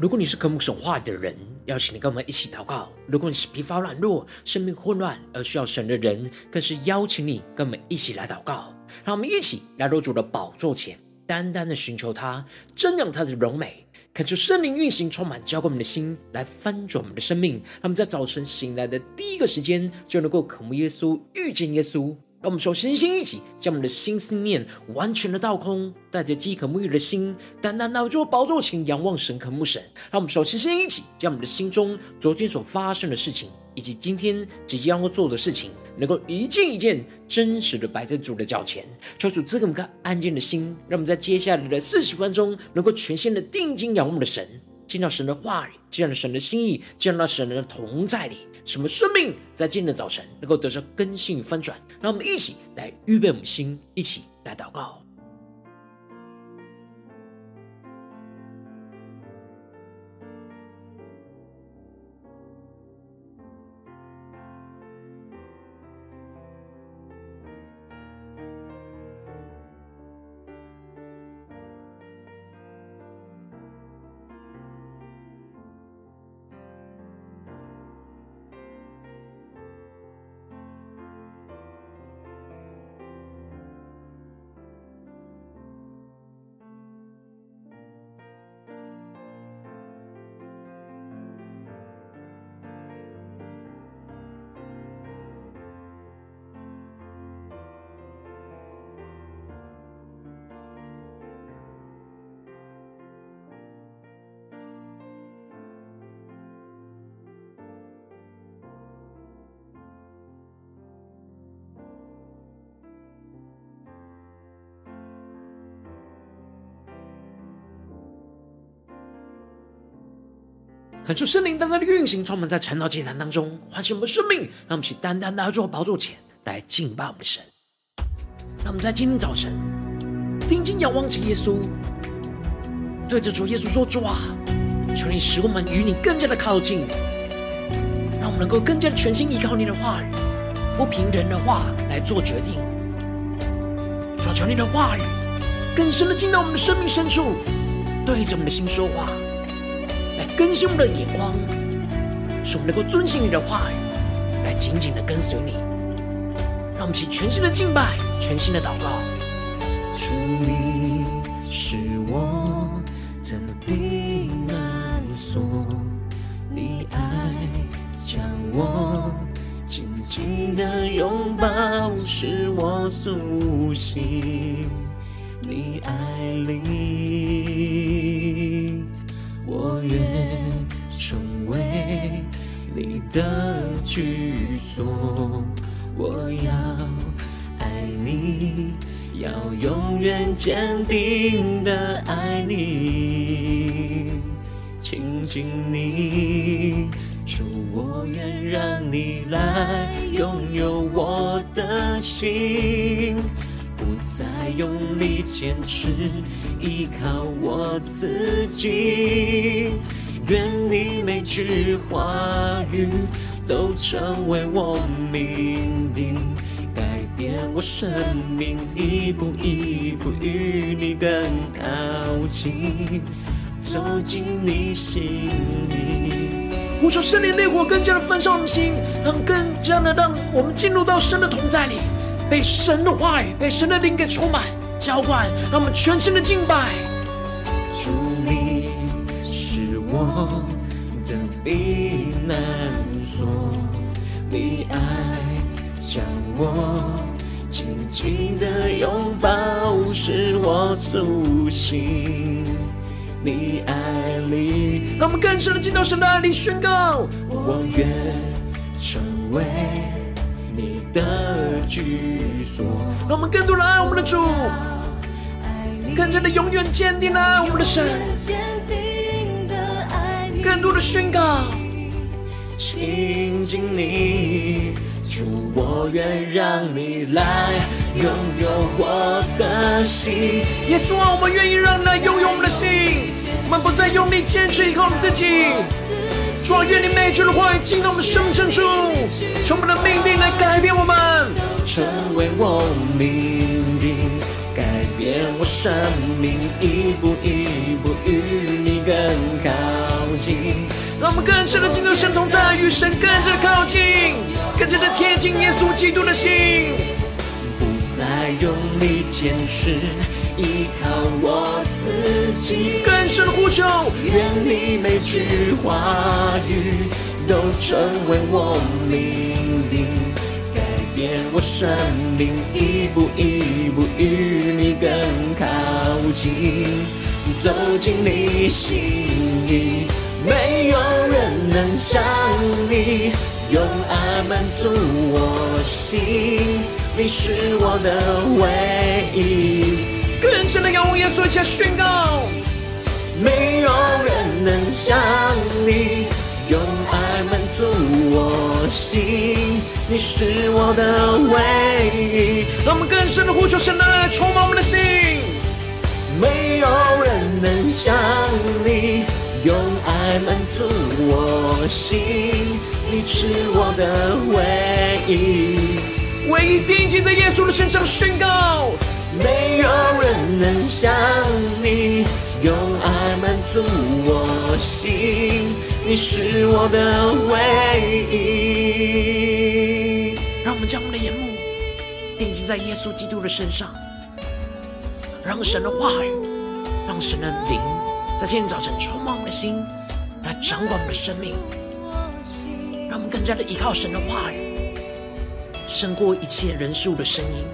如果你是渴慕神话的人，邀请你跟我们一起祷告；如果你是疲乏软弱、生命混乱而需要神的人，更是邀请你跟我们一起来祷告。让我们一起来到主的宝座前，单单的寻求他，瞻仰他的荣美，恳求圣灵运行，充满浇灌我们的心，来翻转我们的生命。让我们在早晨醒来的第一个时间，就能够渴慕耶稣，遇见耶稣。让我们手心心一起，将我们的心思念完全的倒空，带着饥渴沐浴的心，单单拿住宝座前仰望神、渴慕神。让我们手心心一起，将我们的心中昨天所发生的事情，以及今天即将要做的事情，能够一件一件真实的摆在主的脚前，求主赐给我们安静的心，让我们在接下来的四十分钟，能够全心的定睛仰望的神，见到神的话语，见到神的心意，见到神的同在里。什么生命在今天的早晨能够得到更新与翻转？让我们一起来预备我们心，一起来祷告。恳求圣灵单单的运行，充满在晨祷祭坛当中，唤醒我们的生命，让我们去单单的坐宝座前来敬拜我们的神。让我们在今天早晨定睛仰望着耶稣，对着主耶稣说：“主啊，求你使我们与你更加的靠近，让我们能够更加的全心依靠你的话语，不凭人的话来做决定。主啊，求你的话语更深的进到我们的生命深处，对着我们的心说话。”更新我们的眼光，使我们能够遵行你的话语，来紧紧的跟随你。让我们起全新的敬拜，全新的祷告。主，你是我的避难所，你爱将我紧紧的拥抱，使我苏醒。你爱里。我愿成为你的居所，我要爱你，要永远坚定的爱你，亲近你，主，我愿让你来拥有我的心。再用力坚持，依靠我自己。愿你每句话语都成为我命定，改变我生命，一步一步与你更靠近，走进你心里。呼求圣灵烈火更加的焚烧我们心，让更加的让我们进入到神的同在里。被神的话语、被神的灵给充满、浇灌，让我们全新的敬拜。主，你是我的避难所，你爱将我紧紧的拥抱，使我苏醒。你爱里，让我们更深的进到神的爱里，宣告：我愿成为。你的居所，让我们更多人爱我们的主，更加的永远坚定的爱我们的神，更多的宣告，亲近你，主，我愿让你来拥有我的心。耶稣啊，我们愿意让你来拥有我们的心，我们不再用力坚持依靠我们自己。主啊，愿你每句的话语进到我们生命深处，从我们的命定来改变我们，成为我命定，改变我生命，一步一步与你更靠近。让我们更深的进入神同在，与神更加的靠近，更加的贴近耶稣基督的心，不再用力坚持。依靠我自己，更深呼求，愿你每句话语都成为我命定，改变我生命，一步一步与你更靠近，走进你心里，没有人能像你用爱满足我心，你是我的唯一。更深的仰望耶稣，一起宣告：没有人能像你用爱满足我心，你是我的唯一。让我们更深的呼求神来充满我们的心。没有人能像你用爱满足我心，你是我的唯一。唯一定睛在耶稣的身上宣告。没有人能像你用爱满足我心，你是我的唯一。让我们将我们的眼目定睛在耶稣基督的身上，让神的话语，让神的灵在今天早晨充满我们的心，来掌管我们的生命，让我们更加的依靠神的话语，胜过一切人事物的声音。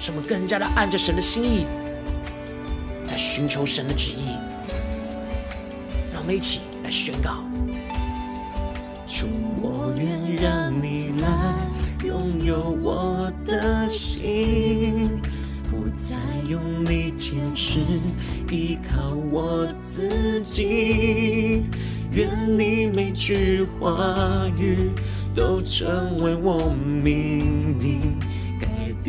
使我们更加的按着神的心意来寻求神的旨意，让我们一起来宣告：主，我愿让你来拥有我的心，不再用力坚持依靠我自己，愿你每句话语都成为我命定。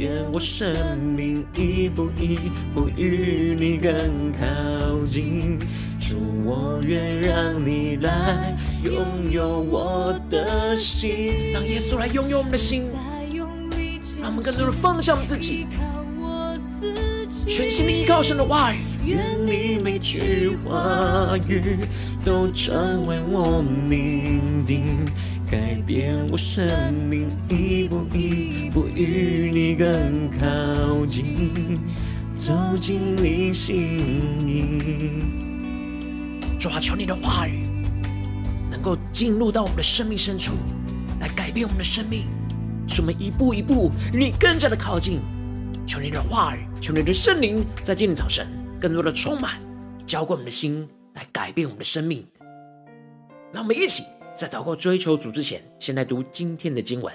愿我生命一步一步与你更靠近，主，我愿让你来拥有我的心，让耶稣来拥有我们的心，让我们更多的放下我们自己，全心的依靠神的话语，愿你每句话语都成为我命定。改变我生命，一步一步与你更靠近，走进你心里。主啊，求你的话语能够进入到我们的生命深处，来改变我们的生命，使我们一步一步与你更加的靠近。求你的话语，求你的圣灵，在今天早晨更多的充满，浇灌我们的心，来改变我们的生命。让我们一起。在祷告追求主之前，先来读今天的经文。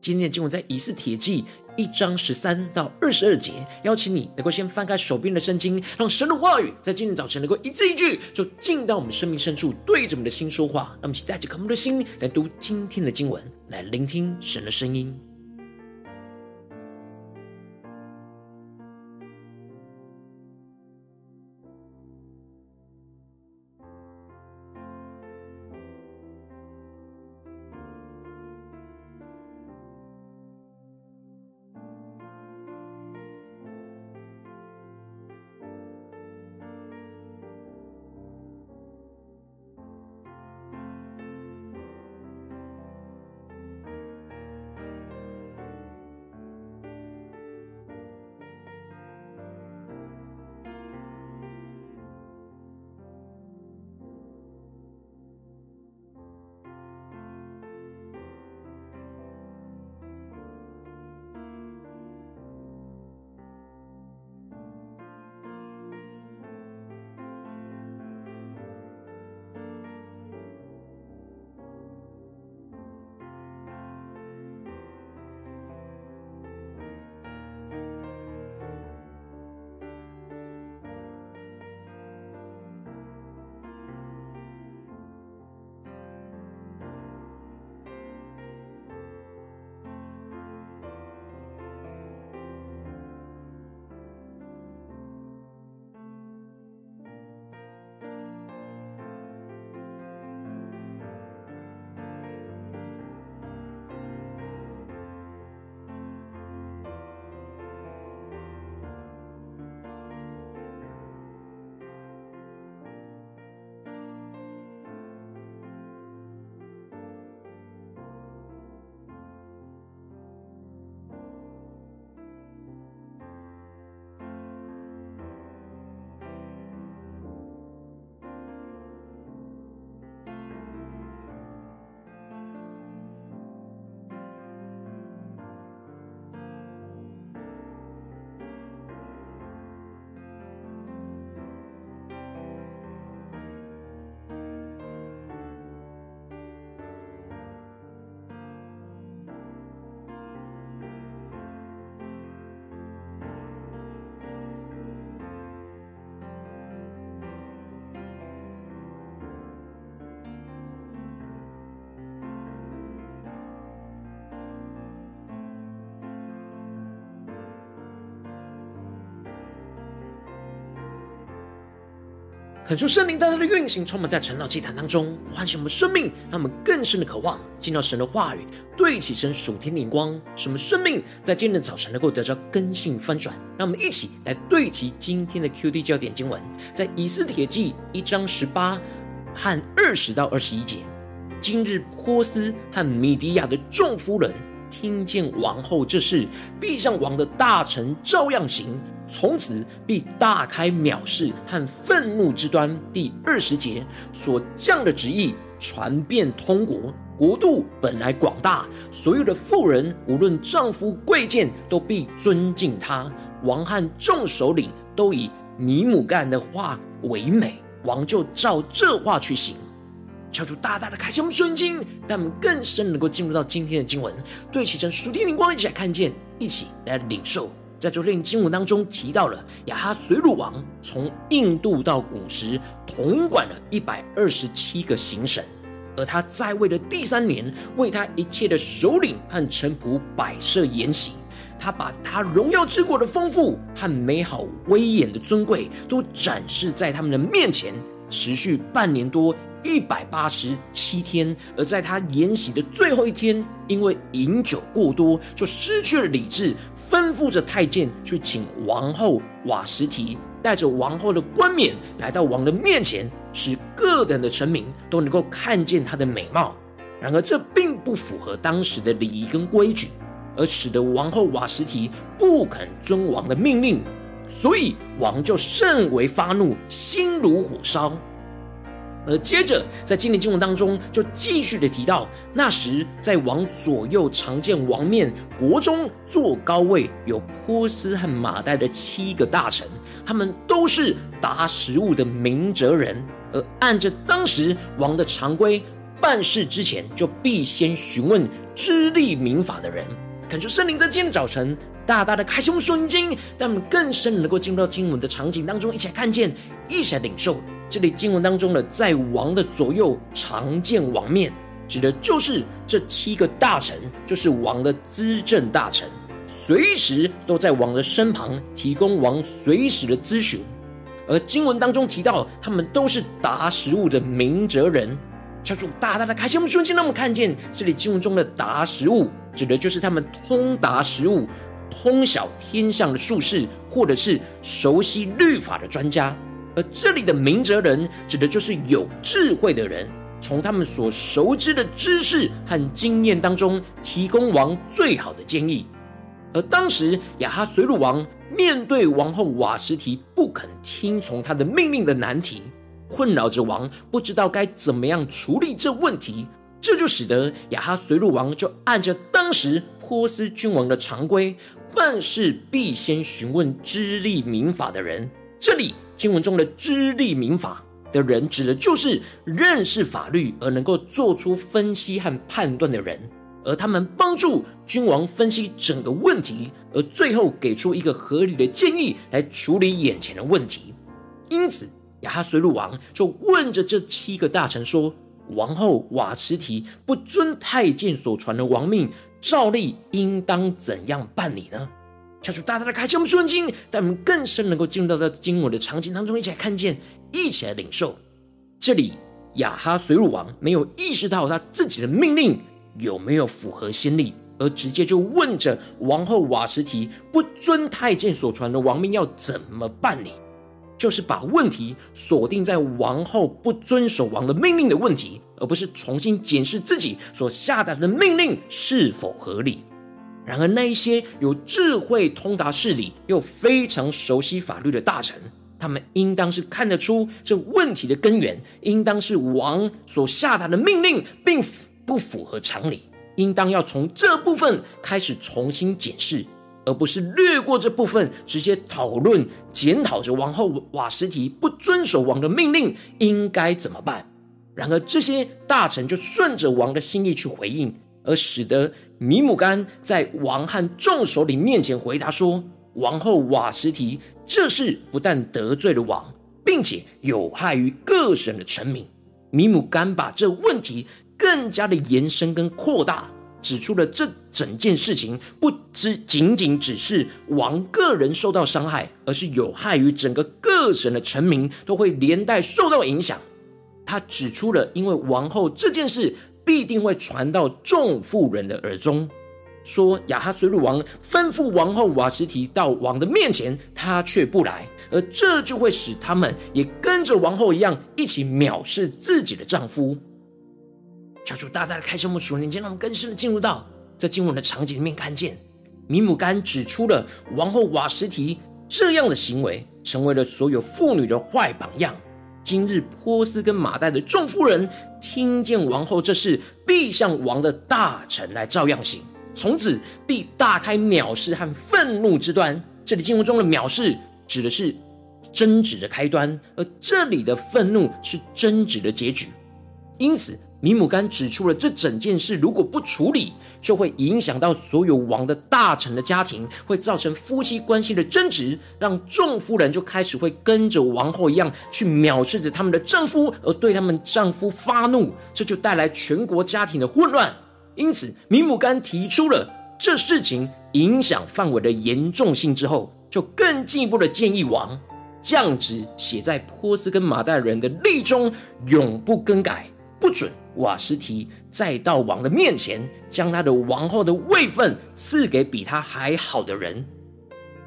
今天的经文在以斯帖记一章十三到二十二节。邀请你能够先翻开手边的圣经，让神的话语在今天早晨能够一字一句，就进到我们生命深处，对着我们的心说话。让我们一起带着渴慕的心来读今天的经文，来聆听神的声音。恳求圣灵大大的运行，充满在晨祷祭坛当中，唤醒我们生命，让我们更深的渴望见到神的话语，对齐神属天灵光，使我们生命在今天的早晨能够得到更新翻转。让我们一起来对齐今天的 QD 焦点经文，在以斯帖记一章十八和二十到二十一节。今日波斯和米底亚的众夫人听见王后这事，必向王的大臣照样行。从此必大开藐视和愤怒之端。第二十节所降的旨意传遍通国，国度本来广大，所有的妇人无论丈夫贵贱，都必尊敬他。王和众首领都以尼姆干的话为美，王就照这话去行。敲出大大的开箱瞬经，让我们更深能够进入到今天的经文，对齐成属天灵光，一起来看见，一起来领受。在昨天经文当中提到了亚哈随鲁王从印度到古时统管了一百二十七个行省，而他在位的第三年，为他一切的首领和臣仆摆设筵席，他把他荣耀之国的丰富和美好威严的尊贵都展示在他们的面前，持续半年多。一百八十七天，而在他筵席的最后一天，因为饮酒过多，就失去了理智，吩咐着太监去请王后瓦实提，带着王后的冠冕来到王的面前，使各等的臣民都能够看见她的美貌。然而这并不符合当时的礼仪跟规矩，而使得王后瓦实提不肯遵王的命令，所以王就甚为发怒，心如火烧。而接着，在今天经文当中，就继续的提到，那时在王左右常见王面，国中坐高位，有波斯和马代的七个大臣，他们都是达时务的明哲人，而按着当时王的常规，办事之前就必先询问知利民法的人。恳求圣灵在今天的早晨，大大的开启我们属灵经，让我们更深能够进入到经文的场景当中，一起来看见，一起来领受。这里经文当中的，在王的左右常见王面，指的就是这七个大臣，就是王的资政大臣，随时都在王的身旁，提供王随时的咨询。而经文当中提到，他们都是达时务的明哲人，叫做大大的开心。我们瞬间让我们看见，这里经文中的达时务，指的就是他们通达时务、通晓天象的术士，或者是熟悉律法的专家。而这里的明哲人，指的就是有智慧的人，从他们所熟知的知识和经验当中，提供王最好的建议。而当时亚哈随鲁王面对王后瓦实提不肯听从他的命令的难题，困扰着王，不知道该怎么样处理这问题。这就使得亚哈随鲁王就按着当时波斯君王的常规，办事必先询问知利民法的人。这里。经文中的知利民法的人，指的就是认识法律而能够做出分析和判断的人，而他们帮助君王分析整个问题，而最后给出一个合理的建议来处理眼前的问题。因此，亚哈随鲁王就问着这七个大臣说：“王后瓦实提不遵太监所传的王命，照例应当怎样办理呢？”敲出大大的开启，我们顺经，但我们更深能够进入到这经文的场景当中，一起来看见，一起来领受。这里亚哈随鲁王没有意识到他自己的命令有没有符合先例，而直接就问着王后瓦实提不遵太监所传的王命要怎么办理，就是把问题锁定在王后不遵守王的命令的问题，而不是重新检视自己所下达的命令是否合理。然而，那一些有智慧、通达事理又非常熟悉法律的大臣，他们应当是看得出这问题的根源，应当是王所下达的命令并不符合常理，应当要从这部分开始重新检视，而不是略过这部分，直接讨论检讨着王后瓦实提不遵守王的命令应该怎么办。然而，这些大臣就顺着王的心意去回应。而使得米姆干在王和众首领面前回答说：“王后瓦什提这事不但得罪了王，并且有害于各省的臣民。”米姆干把这问题更加的延伸跟扩大，指出了这整件事情不只仅仅只是王个人受到伤害，而是有害于整个各省的臣民都会连带受到影响。他指出了，因为王后这件事必定会传到众妇人的耳中，说亚哈随鲁王吩咐王后瓦实提到王的面前，他却不来，而这就会使他们也跟着王后一样，一起藐视自己的丈夫。求主大大的开启我们属灵，让我们更深的进入到这经文的场景里面，看见米母干指出了王后瓦实提这样的行为，成为了所有妇女的坏榜样。今日波斯跟马代的众夫人听见王后这事，必向王的大臣来照样行，从此必大开藐视和愤怒之端。这里经文中的藐视指的是争执的开端，而这里的愤怒是争执的结局。因此。米姆干指出了这整件事，如果不处理，就会影响到所有王的大臣的家庭，会造成夫妻关系的争执，让众夫人就开始会跟着王后一样去藐视着他们的丈夫，而对他们丈夫发怒，这就带来全国家庭的混乱。因此，米姆干提出了这事情影响范围的严重性之后，就更进一步的建议王降旨写在波斯跟马代人的例中，永不更改，不准。瓦实提再到王的面前，将他的王后的位分赐给比他还好的人。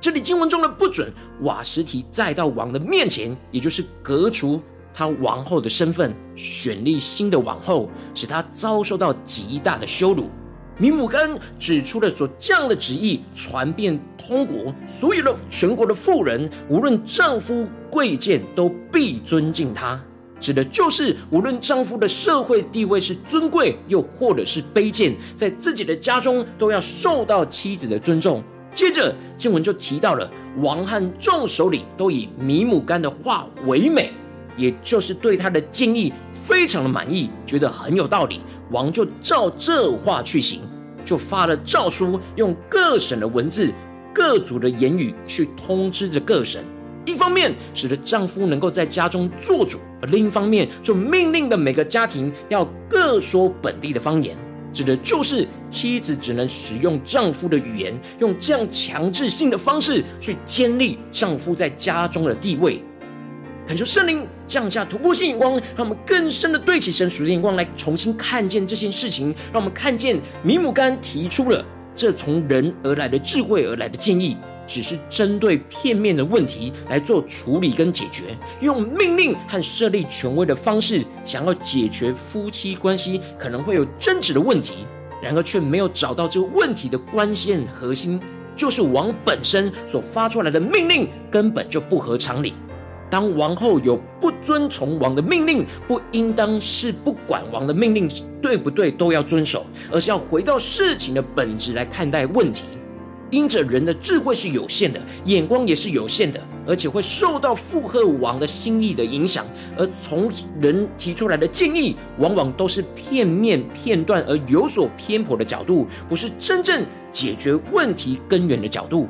这里经文中的不准瓦实提再到王的面前，也就是革除他王后的身份，选立新的王后，使他遭受到极大的羞辱。米姆根指出了所降的旨意传遍通国，所有的全国的妇人，无论丈夫贵贱，都必尊敬他。指的就是，无论丈夫的社会地位是尊贵，又或者是卑贱，在自己的家中都要受到妻子的尊重。接着经文就提到了王和众首领都以米母干的话为美，也就是对他的建议非常的满意，觉得很有道理。王就照这话去行，就发了诏书，用各省的文字、各族的言语去通知着各省。一方面使得丈夫能够在家中做主，而另一方面就命令的每个家庭要各说本地的方言，指的就是妻子只能使用丈夫的语言，用这样强制性的方式去建立丈夫在家中的地位。恳求圣灵降下突破性眼光，让我们更深的对起神属的眼光来重新看见这件事情，让我们看见米姆干提出了这从人而来的智慧而来的建议。只是针对片面的问题来做处理跟解决，用命令和设立权威的方式，想要解决夫妻关系可能会有争执的问题，然而却没有找到这个问题的关键核心，就是王本身所发出来的命令根本就不合常理。当王后有不遵从王的命令，不应当是不管王的命令对不对都要遵守，而是要回到事情的本质来看待问题。因着人的智慧是有限的，眼光也是有限的，而且会受到附和王的心意的影响，而从人提出来的建议，往往都是片面、片段而有所偏颇的角度，不是真正解决问题根源的角度。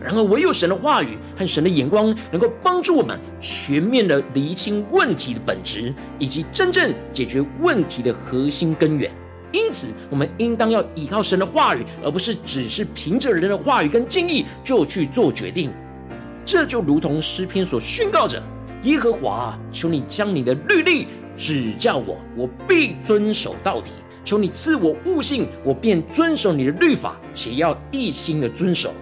然而，唯有神的话语和神的眼光，能够帮助我们全面的厘清问题的本质，以及真正解决问题的核心根源。因此，我们应当要依靠神的话语，而不是只是凭着人的话语跟建议就去做决定。这就如同诗篇所宣告着：“耶和华，求你将你的律例指教我，我必遵守到底。求你赐我悟性，我便遵守你的律法，且要一心的遵守。”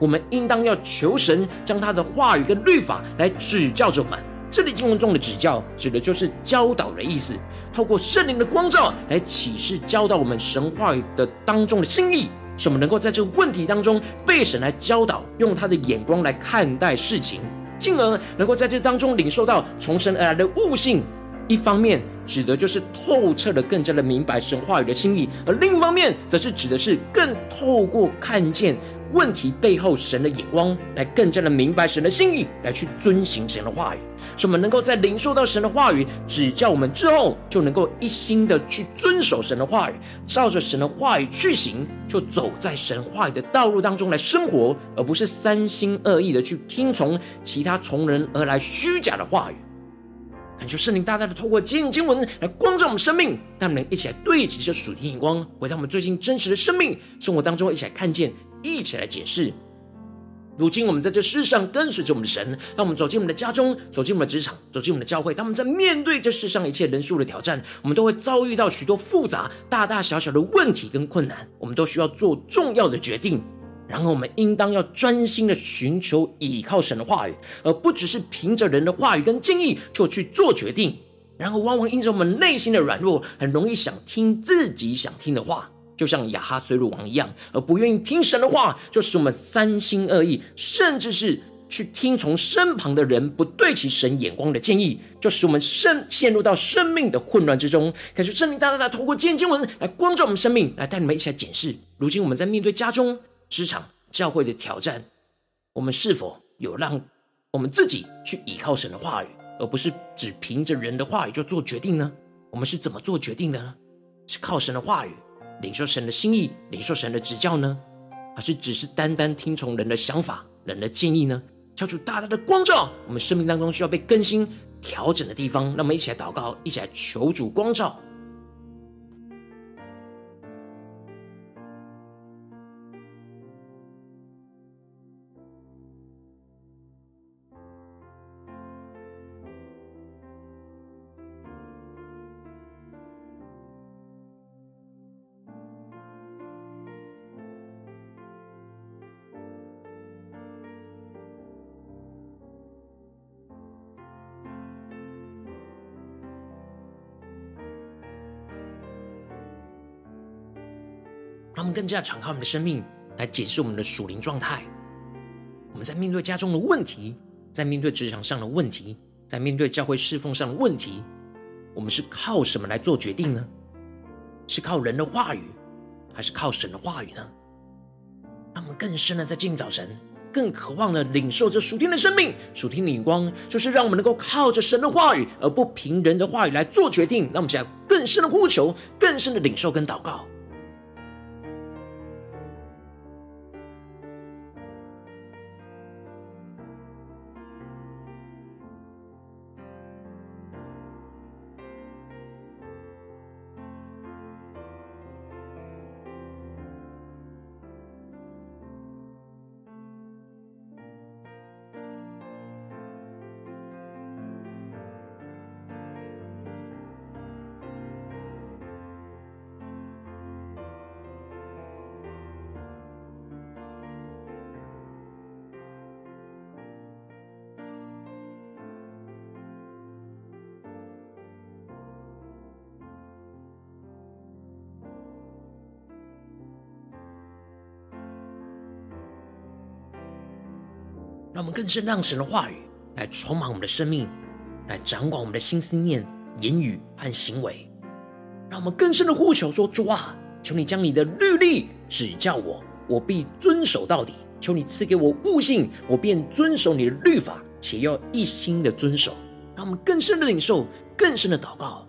我们应当要求神将他的话语跟律法来指教着我们。这里经文中的指教，指的就是教导的意思。透过圣灵的光照来启示教导我们神话语的当中的心意，使我们能够在这个问题当中被神来教导，用他的眼光来看待事情，进而能够在这当中领受到从神而来的悟性。一方面指的就是透彻的更加的明白神话语的心意，而另一方面则是指的是更透过看见问题背后神的眼光，来更加的明白神的心意，来去遵行神的话语。使我们能够在领受到神的话语指教我们之后，就能够一心的去遵守神的话语，照着神的话语去行，就走在神话语的道路当中来生活，而不是三心二意的去听从其他从人而来虚假的话语。恳求圣灵大大的透过今日经文来光照我们生命，让我们一起来对齐这属天眼光，回到我们最近真实的生命生活当中，一起来看见，一起来解释。如今我们在这世上跟随着我们的神，让我们走进我们的家中，走进我们的职场，走进我们的教会。当我们在面对这世上一切人数的挑战，我们都会遭遇到许多复杂、大大小小的问题跟困难，我们都需要做重要的决定。然后我们应当要专心的寻求倚靠神的话语，而不只是凭着人的话语跟建议就去做决定。然后往往因着我们内心的软弱，很容易想听自己想听的话。就像亚哈随鲁王一样，而不愿意听神的话，就使我们三心二意，甚至是去听从身旁的人不对其神眼光的建议，就使我们生陷入到生命的混乱之中。感谢圣灵大大大透过今天经文来光照我们生命，来带你们一起来检视：如今我们在面对家中、职场、教会的挑战，我们是否有让我们自己去倚靠神的话语，而不是只凭着人的话语就做决定呢？我们是怎么做决定的呢？是靠神的话语。领受神的心意，领受神的指教呢？还是只是单单听从人的想法、人的建议呢？求主大大的光照我们生命当中需要被更新、调整的地方。那么一起来祷告，一起来求主光照。让我们更加敞开我们的生命，来检视我们的属灵状态。我们在面对家中的问题，在面对职场上的问题，在面对教会侍奉上的问题，我们是靠什么来做决定呢？是靠人的话语，还是靠神的话语呢？让我们更深的在今早晨，更渴望的领受这属天的生命、属天的眼光，就是让我们能够靠着神的话语，而不凭人的话语来做决定。让我们现在更深的呼求，更深的领受跟祷告。让我们更深让神的话语来充满我们的生命，来掌管我们的心思念、言语和行为。让我们更深的呼求说：主啊，求你将你的律例指教我，我必遵守到底。求你赐给我悟性，我便遵守你的律法，且要一心的遵守。让我们更深的领受，更深的祷告。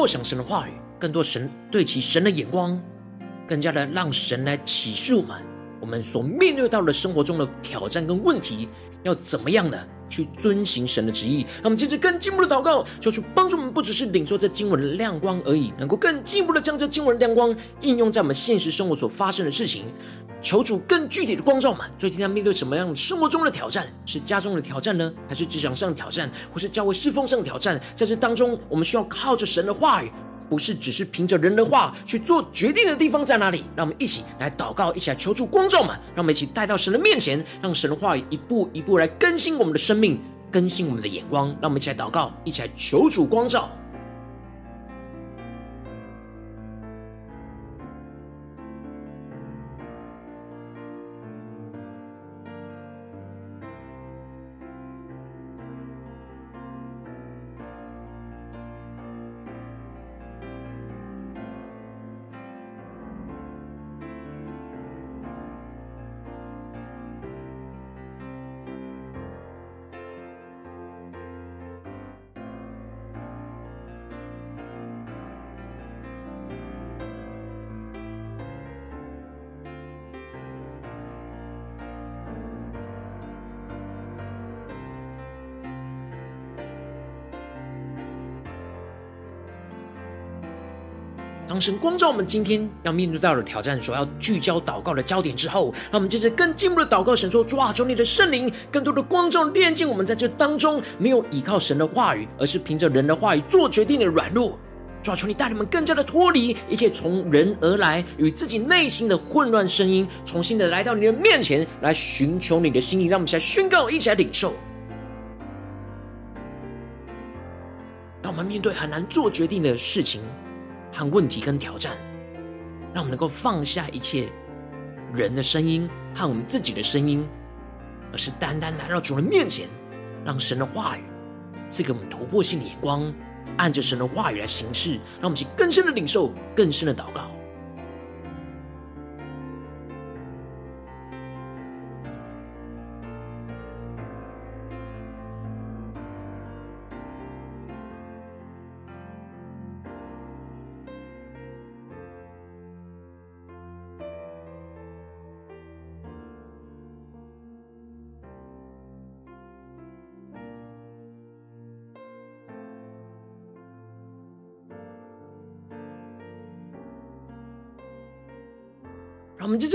默想神的话语，更多神对其神的眼光，更加的让神来启示我们，我们所面对到的生活中的挑战跟问题，要怎么样的去遵行神的旨意。那我们接着更进一步的祷告，求主帮助我们，不只是领受这经文的亮光而已，能够更进一步的将这经文的亮光应用在我们现实生活所发生的事情。求主更具体的光照我们，最近在面对什么样的生活中的挑战？是家中的挑战呢，还是职场上的挑战，或是教会侍奉上的挑战？在这当中，我们需要靠着神的话语，不是只是凭着人的话去做决定的地方在哪里？让我们一起来祷告，一起来求助光照我们，让我们一起带到神的面前，让神的话语一步一步来更新我们的生命，更新我们的眼光。让我们一起来祷告，一起来求主光照。当神光照我们今天要面对到的挑战，所要聚焦祷告的焦点之后，让我们接着更进一步的祷告，神说：主啊，求你的圣灵更多的光照炼净我们，在这当中没有依靠神的话语，而是凭着人的话语做决定的软弱。主啊，求你带你们更加的脱离一切从人而来与自己内心的混乱声音，重新的来到你的面前来寻求你的心意。让我们一起来宣告，一起来领受。当我们面对很难做决定的事情，和问题跟挑战，让我们能够放下一切人的声音和我们自己的声音，而是单单来到主人面前，让神的话语赐给我们突破性的眼光，按着神的话语来行事，让我们去更深的领受，更深的祷告。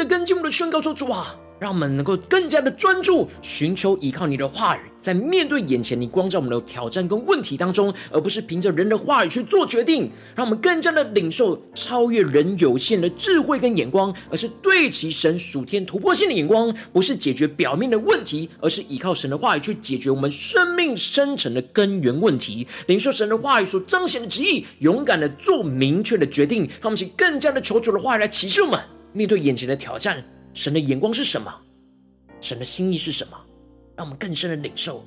让我们接着更进步的宣告说：“主啊，让我们能够更加的专注，寻求依靠你的话语，在面对眼前你光照我们的挑战跟问题当中，而不是凭着人的话语去做决定。让我们更加的领受超越人有限的智慧跟眼光，而是对齐神属天突破性的眼光，不是解决表面的问题，而是依靠神的话语去解决我们生命深层的根源问题。领受神的话语所彰显的旨意，勇敢的做明确的决定。让我们请更加的求主的话语来启示我们。”面对眼前的挑战，神的眼光是什么？神的心意是什么？让我们更深的领受。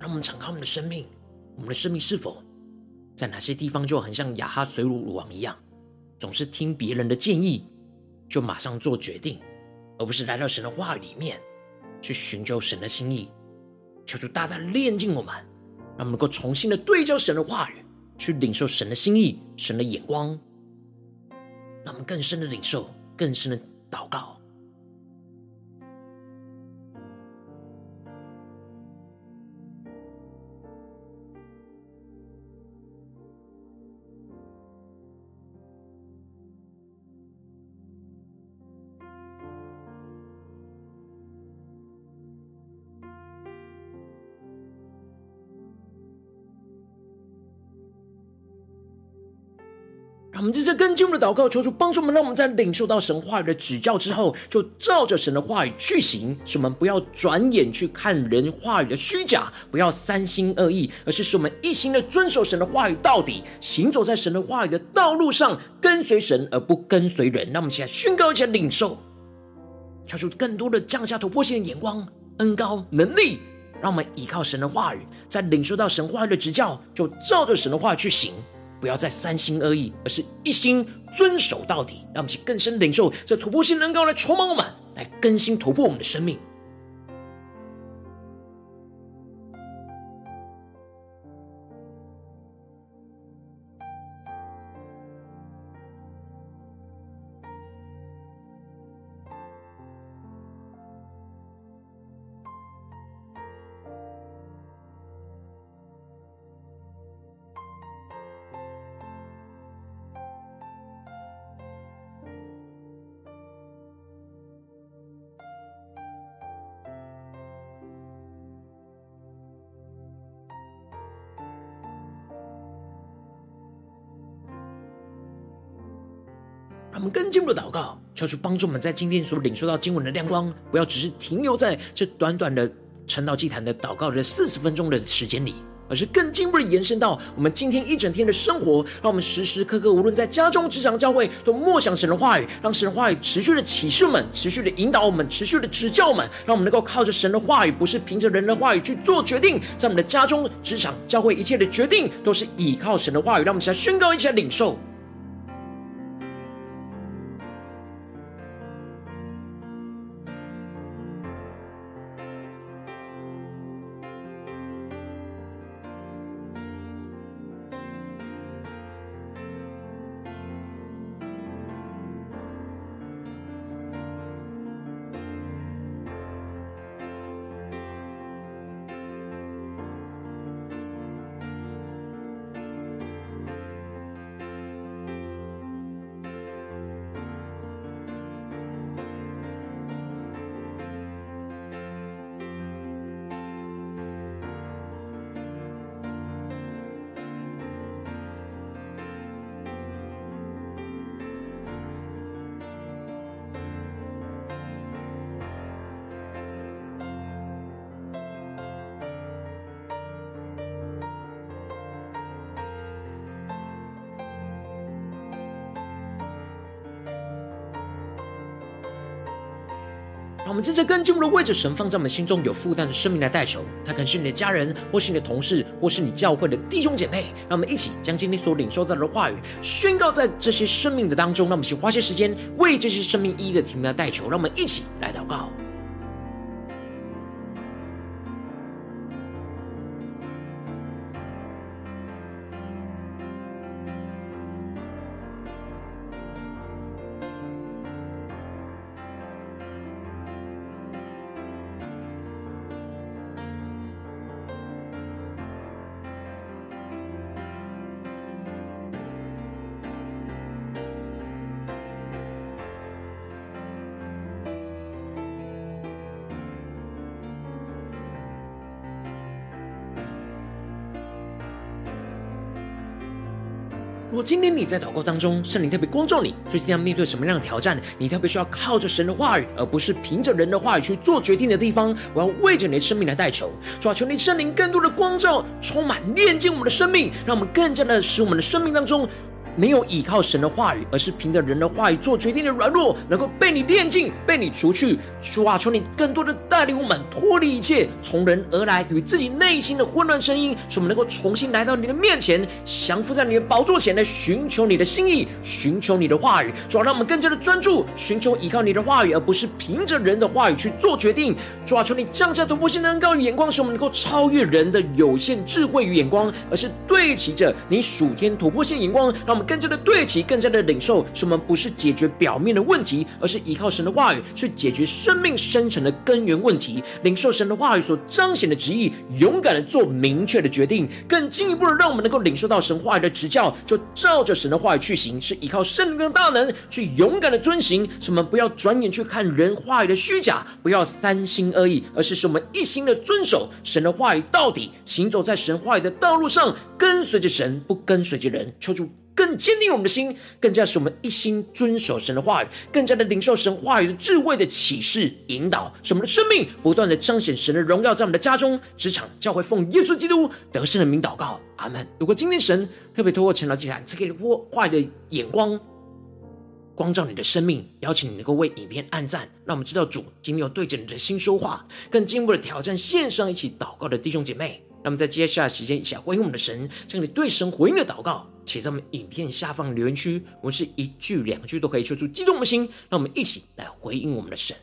让我们敞开我们的生命。我们的生命是否在哪些地方就很像亚哈随鲁王一样，总是听别人的建议就马上做决定，而不是来到神的话语里面去寻求神的心意？求主大大炼净我们，让我们能够重新的对焦神的话语，去领受神的心意、神的眼光，让我们更深的领受、更深的祷告。我们在这更进我们的祷告，求主帮助我们，让我们在领受到神话语的指教之后，就照着神的话语去行。使我们不要转眼去看人话语的虚假，不要三心二意，而是使我们一心的遵守神的话语到底，行走在神的话语的道路上，跟随神而不跟随人。让我们现在宣告，一起来领受，求主更多的降下突破性的眼光、恩高能力，让我们依靠神的话语，在领受到神话语的指教，就照着神的话语去行。不要再三心二意，而是一心遵守到底。让我们去更深领受这突破性能够来充满我们，来更新突破我们的生命。让我们更进步的祷告，求主帮助我们在今天所领受到经文的亮光，不要只是停留在这短短的晨祷祭坛的祷告的四十分钟的时间里，而是更进一步的延伸到我们今天一整天的生活。让我们时时刻刻，无论在家中、职场、教会，都默想神的话语，让神的话语持续的启示我们，持续的引导我们，持续的指教我们，让我们能够靠着神的话语，不是凭着人的话语去做决定。在我们的家中、职场、教会，一切的决定都是依靠神的话语。让我们一起来宣告，一起来领受。我们真正更进一步的位置神放在我们心中有负担的生命来代求。他可能是你的家人，或是你的同事，或是你教会的弟兄姐妹。让我们一起将今天所领受到的话语宣告在这些生命的当中。让我们一起花些时间为这些生命一一的提名来代求。让我们一起来祷告。今天你在祷告当中，圣灵特别光照你，最近要面对什么样的挑战？你特别需要靠着神的话语，而不是凭着人的话语去做决定的地方，我要为着你的生命来代求，主啊，求你圣灵更多的光照，充满炼净我们的生命，让我们更加的使我们的生命当中。没有依靠神的话语，而是凭着人的话语做决定的软弱，能够被你炼净，被你除去。主啊，求你更多的带领我们脱离一切从人而来与自己内心的混乱声音，使我们能够重新来到你的面前，降服在你的宝座前来寻求你的心意，寻求你的话语。主啊，让我们更加的专注，寻求依靠你的话语，而不是凭着人的话语去做决定。主啊，求你降下突破性的恩膏与眼光，使我们能够超越人的有限智慧与眼光，而是对齐着你属天突破性眼光，让我们。更加的对齐，更加的领受，使我们不是解决表面的问题，而是依靠神的话语去解决生命深层的根源问题。领受神的话语所彰显的旨意，勇敢的做明确的决定，更进一步的让我们能够领受到神话语的指教，就照着神的话语去行，是依靠圣灵的大能去勇敢的遵行。使我们不要转眼去看人话语的虚假，不要三心二意，而是使我们一心的遵守神的话语到底，行走在神话语的道路上，跟随着神，不跟随着人。求主。更坚定我们的心，更加使我们一心遵守神的话语，更加的领受神话语的智慧的启示引导，使我们的生命不断的彰显神的荣耀，在我们的家中、职场、教会，奉耶稣基督得胜的名祷告，阿门。如果今天神特别透过晨祷祭坛赐给你话语的眼光，光照你的生命，邀请你能够为影片按赞，让我们知道主今天要对着你的心说话，更进一步的挑战线上一起祷告的弟兄姐妹。那么在接下来时间，一起来回应我们的神，将你对神回应的祷告写在我们影片下方留言区，我们是一句两句都可以说出激动的心，让我们一起来回应我们的神。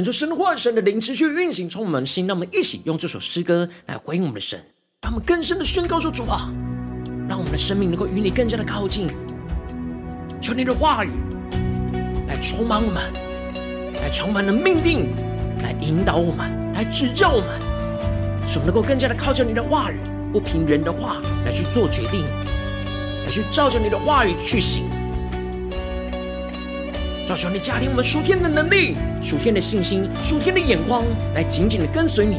看出神的话，神的灵持续运行，充满的心。让我们一起用这首诗歌来回应我们的神，让我们更深的宣告说：主啊，让我们的生命能够与你更加的靠近。求你的话语来充满我们，来充满的命定，来引导我们，来指教我们，使我们能够更加的靠着你的话语，不凭人的话来去做决定，来去照着你的话语去行。求你加添我们属天的能力、属天的信心、属天的眼光，来紧紧的跟随你。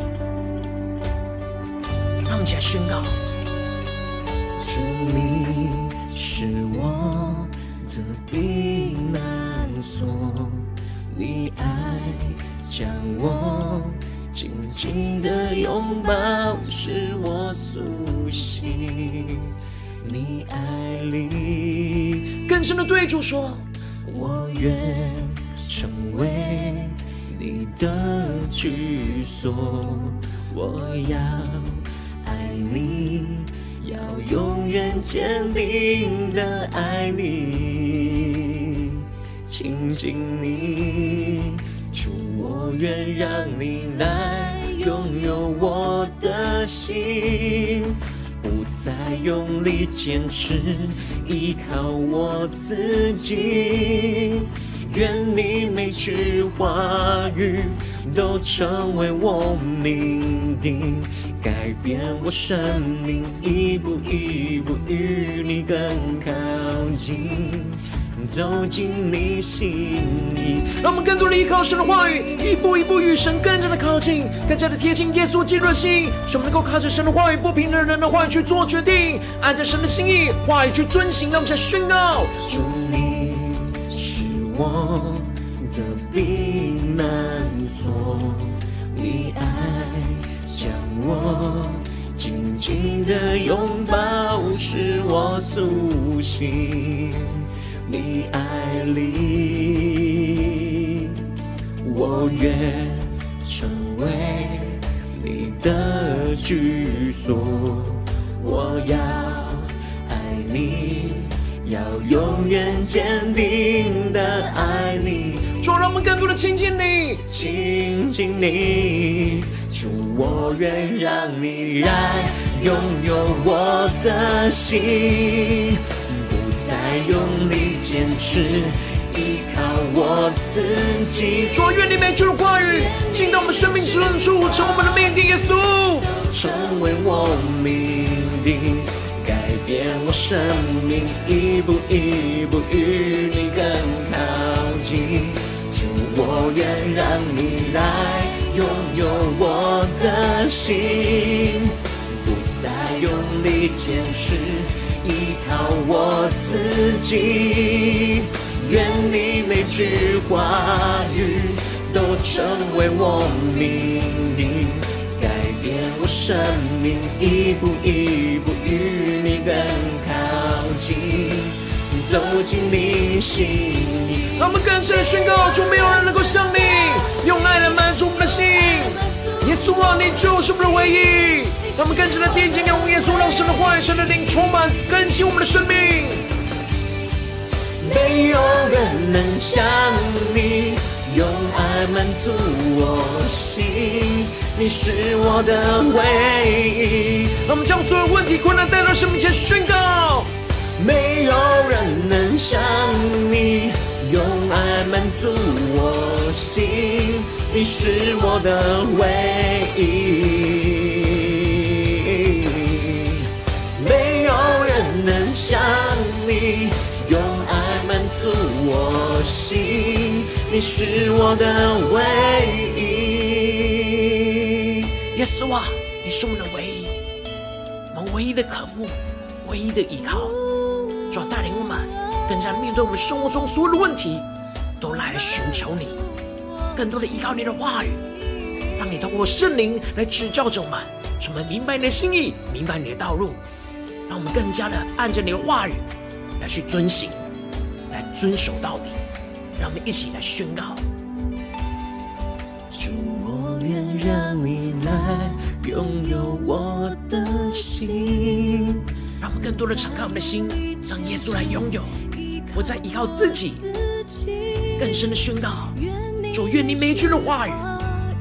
让我们起来宣告：主，你是我的避难所，你爱将我紧紧的拥抱，使我苏醒。你爱里更深的对主说。我愿成为你的居所，我要爱你，要永远坚定的爱你，亲近你，主，我愿让你来拥有我的心。再用力坚持，依靠我自己。愿你每句话语都成为我命定，改变我生命，一步一步与你更靠近。走进你心意。让我们更多的依靠神的话语，一步一步与神更加的靠近，更加的贴近耶稣基督的心，使我们能够靠着神的话语，不凭人的话语去做决定，按着神的心意话语去遵行。让我们再宣告：主，你是我的避难所，你爱将我紧紧的拥抱，使我苏醒。你爱里，我愿成为你的居所。我要爱你，要永远坚定的爱你。主，让我们更多的亲近你，亲近你。主，我愿让你来拥有我的心。不再用力坚持，依靠我自己。主，愿你每句的话语进到我们生命深处，成为我们的命定。耶稣，成为我命定，改变我生命，一步一步与你更靠近。主，我愿让你来拥有我的心，不再用力坚持。依靠我自己，愿你每句话语都成为我命定，改变我生命，一步一步与你更靠近，走进你心里。让我们更深的宣告：就，没有人能够像你，用爱来满足我们的心。耶稣啊，你就是我们的唯一。让我们更深的贴近仰望耶稣，让神的话语、神的灵充满更新我们的生命。没有人能像你，用爱满足我心。你是我的唯一。让我们将所有问题、困难带到神面前宣告。没有人能像你，用爱满足我心。你是我的唯一，没有人能像你，用爱满足我心。你是我的唯一，耶稣啊，你是我们的唯一，我们唯一的渴慕，唯一的依靠，主要带领我们更加面对我们生活中所有的问题，都来寻求你。更多的依靠你的话语，让你通过圣灵来指教着我们，使我们明白你的心意，明白你的道路，让我们更加的按着你的话语来去遵行，来遵守到底。让我们一起来宣告：主，我愿让你来拥有我的心。让我们更多的敞开我们的心，让耶稣来拥有，不再依靠自己，更深的宣告。主，愿你每一句的话语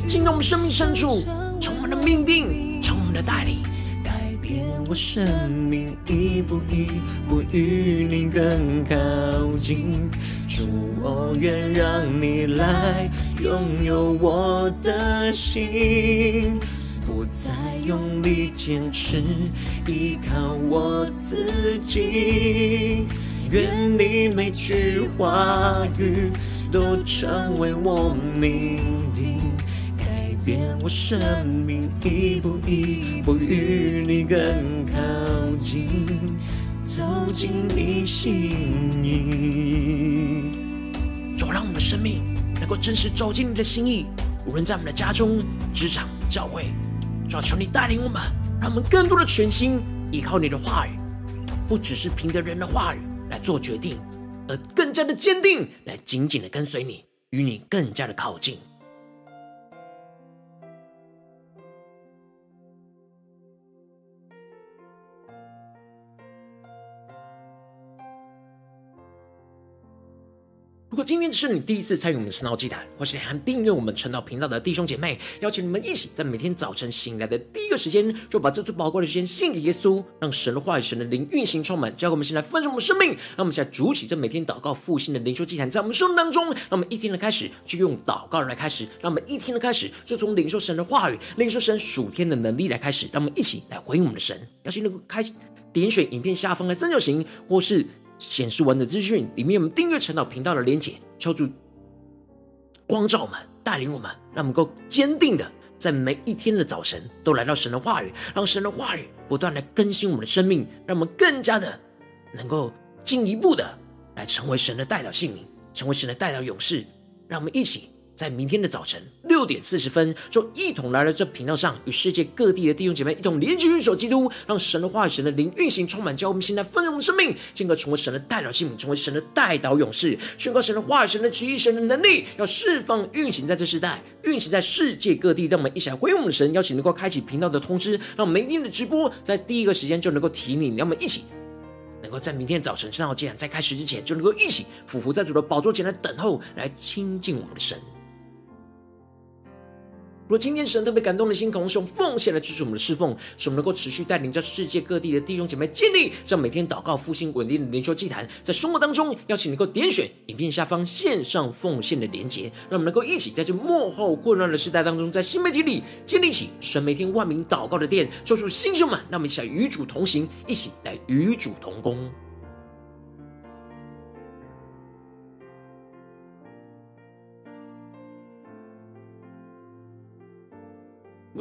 进到我们生命深处，成我们的命定，成我们的带领，改变我生命，一步一步与你更靠近。主，我愿让你来拥有我的心，不再用力坚持，依靠我自己。愿你每句话语。都成为我命定，改变我生命，一步一步与你更靠近，走进你心意。主，让我们的生命能够真实走进你的心意，无论在我们的家中、职场、教会，主，求你带领我们，让我们更多的全心依靠你的话语，不只是凭着人的话语来做决定。而更加的坚定，来紧紧的跟随你，与你更加的靠近。如果今天是你第一次参与我们的晨祷祭坛，或是你还订阅我们晨祷频道的弟兄姐妹，邀请你们一起在每天早晨醒来的第一个时间，就把这最宝贵的时间献给耶稣，让神的话语、神的灵运行充满，交给我们现在丰盛我们生命。让我们现在主起这每天祷告复兴的灵修祭坛，在我们生命当中，让我们一天的开始就用祷告来开始，让我们一天的开始就从领受神的话语、领受神属天的能力来开始，让我们一起来回应我们的神。邀请能够开点选影片下方的三角形，或是。显示完整资讯，里面我们订阅晨祷频道的连结，敲出光照我们，带领我们，让我们够坚定的在每一天的早晨都来到神的话语，让神的话语不断的更新我们的生命，让我们更加的能够进一步的来成为神的代表性名，成为神的代表勇士，让我们一起。在明天的早晨六点四十分，就一同来到这频道上，与世界各地的弟兄姐妹一同连接运手基督，让神的话语、神的灵运行充满，叫我们现在丰盛的生命，进而成为神的代祷器皿，成为神的代祷勇士，宣告神的话语、神的旨意、神的能力，要释放运行在这时代，运行在世界各地。让我们一起来回应我们的神，邀请能够开启频道的通知，让我们每天的直播在第一个时间就能够提你，让我们一起。能够在明天早晨，正好既然在开始之前，就能够一起俯伏在主的宝座前来等候，来亲近我们的神。如果今天神特别感动的心，同时用奉献来支持我们的侍奉，使我们能够持续带领着世界各地的弟兄姐妹建立这样每天祷告复兴稳定的灵修祭坛，在生活当中，邀请能够点选影片下方线上奉献的连结，让我们能够一起在这幕后混乱的时代当中，在新媒体里建立起神每天万名祷告的殿，做出新秀们，让我们一起来与主同行，一起来与主同工。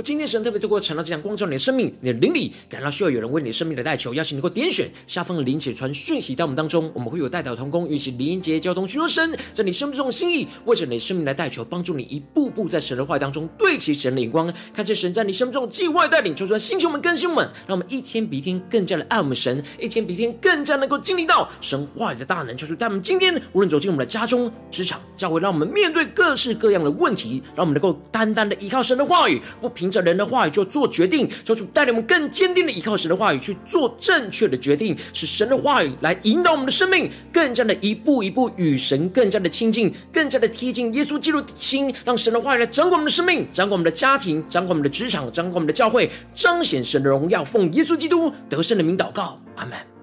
今天神特别透过晨祷这样光照你的生命，你的灵里感到需要有人为你的生命来代求，邀请能够点选下方的连结传讯息到我们当中，我们会有代祷同工，与其连接交通，寻求神在你生命中的心意，为着你的生命来代求，帮助你一步步在神的话语当中对齐神的眼光，看见神在你生命中计划带领，求出来星球们更新我们，让我们一天比一天更加的爱我们神，一天比一天更加能够经历到神话语的大能，求主带我们今天无论走进我们的家中、职场、教会，让我们面对各式各样的问题，让我们能够单单的依靠神的话语，不平凭着人的话语就做决定，求主带领我们更坚定的依靠神的话语去做正确的决定，使神的话语来引导我们的生命，更加的一步一步与神更加的亲近，更加的贴近耶稣基督的心，让神的话语来掌管我们的生命，掌管我们的家庭，掌管我们的职场，掌管我们的教会，彰显神的荣耀。奉耶稣基督得胜的名祷告，阿门。